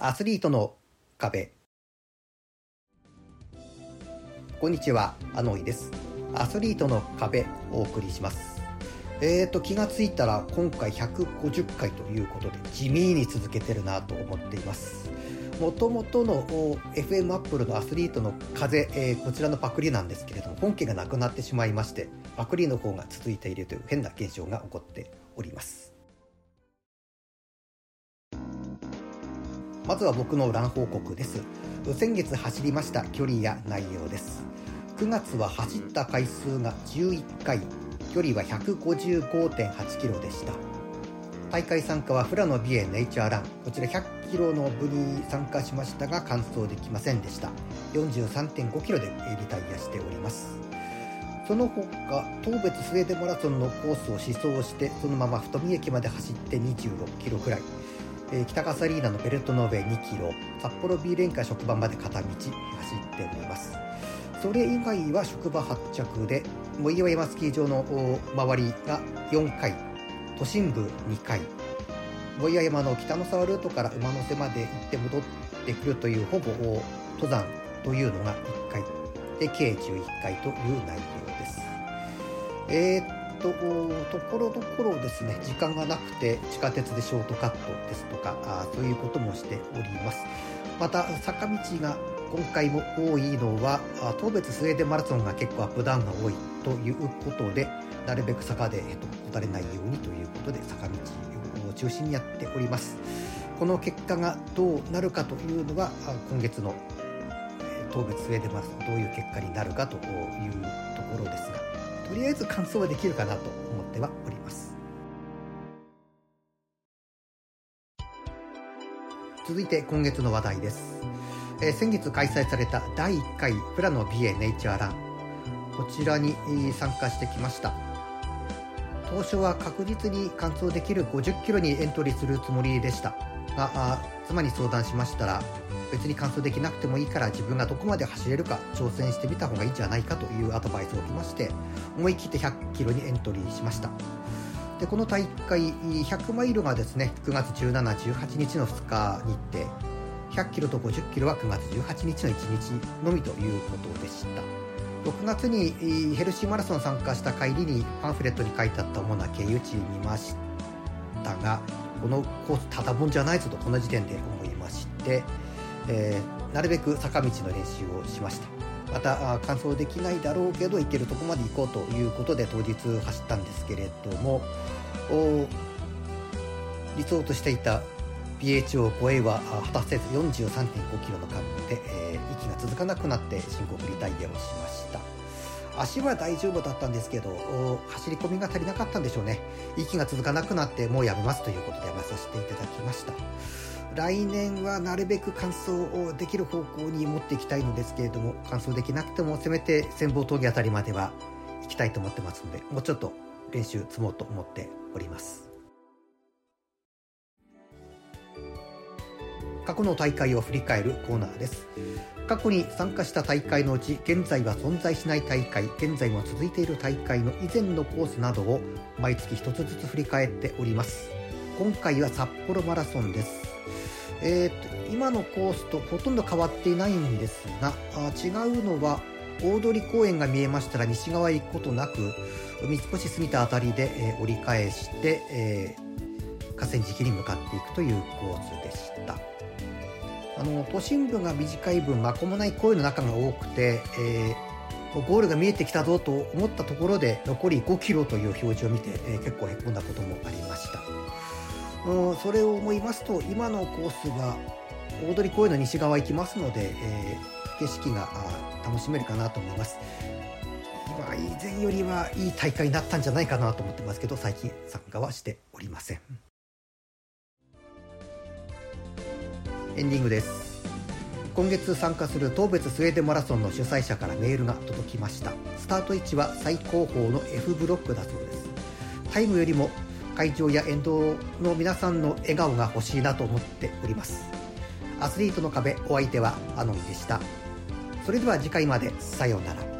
アスリートの壁。こんにちはアノイです。アスリートの壁お送りします。えーと気がついたら今回150回ということで地味に続けてるなと思っています。もともとの FM アップルのアスリートの風、えー、こちらのパクリなんですけれども本家がなくなってしまいましてパクリの方が続いているという変な現象が起こってまずは僕のラン報告です。先月走りました距離や内容です。9月は走った回数が11回。距離は155.8キロでした。大会参加は富良野美瑛ネイチャーラン。こちら100キロの部に参加しましたが完走できませんでした。43.5キロでリタイアしております。その他当別スウェーデンマラソンのコースを試走してそのまま太見駅まで走って26キロくらい。えー、北笠リーナのベルトノーベ2キロ札幌 B レンカ職場まで片道走っております。それ以外は職場発着で藻岩山スキー場の周りが4回都心部2回藻岩山の北の沢ルートから馬の背まで行って戻ってくるというほぼ登山というのが1回で計11回という内容です。えー、とところどころですね時間がなくて地下鉄でショートカットですとかあそういうこともしております。また坂道が今回も多いのは当別スウェーデンマラソンが結構アップダウンが多いということでなるべく坂で、えっと、たれないようにということで坂道を中心にやっております。この結果がどうなるかというのは今月の当別スウェーデンマラソンどういう結果になるかというところですがとりあえず完走はできるかなと思ってはおります。続いて今月の話題です、えー、先月開催された第1回富良野美瑛ネイチャーラン。こちらに参加してきました。当初は確実に完走できる50キロにエントリーするつもりでした。が妻に相談しましたら別に完走できなくてもいいから自分がどこまで走れるか挑戦してみた方がいいんじゃないかというアドバイスを受けまして思い切って100キロにエントリーしました。でこの大会100マイルがですね9月17、18日の2日日程100キロと50キロは9月18日の1日のみということでした。6月にヘルシーマラソン参加した帰りにパンフレットに書いてあった主な経由地見ましたがこのコースただもんじゃないぞとこの時点で思いましてえー、なるべく坂道の練習をしました。また完走できないだろうけど行けるとこまで行こうということで当日走ったんですけれども理想としていた PHO 超えは果たせず43.5キロの間で、えー、息が続かなくなって申告リタイアをしました。足は大丈夫だったんですけど走り込みが足りなかったんでしょうね。息が続かなくなってもうやめますということでやめさせていただきました。来年はなるべく完走をできる方向に持っていきたいのですけれども完走できなくてもせめて潜望峠あたりまでは行きたいと思ってますのでもうちょっと練習積もうと思っております。過去の大会を振り返るコーナーです。過去に参加した大会のうち現在は存在しない大会現在も続いている大会の以前のコースなどを毎月一つずつ振り返っております。今回は札幌マラソンです。えーと、今のコースとほとんど変わっていないんですがあ違うのは大通公園が見えましたら西側へ行くことなく三越住田辺りで、えー、折り返して、えー、河川敷に向かっていくというコースでした。あの都心部が短い分まこもない公園の中が多くて、えー、ゴールが見えてきたぞと思ったところで残り5キロという表示を見て、え結構へこんだこともありましたうん、それを思いますと今のコースが大通公園の西側行きますので、えー、景色が楽しめるかなと思います。まあ、以前よりはいい大会になったんじゃないかなと思ってますけど最近参加はしておりませんエンディングです。今月参加する当別スウェーデンマラソンの主催者からメールが届きました。スタート位置は最高峰の F ブロックだそうです。タイムよりも会場や沿道の皆さんの笑顔が欲しいなと思っております。アスリートの壁お相手はアノンでした。それでは次回まで。さようなら。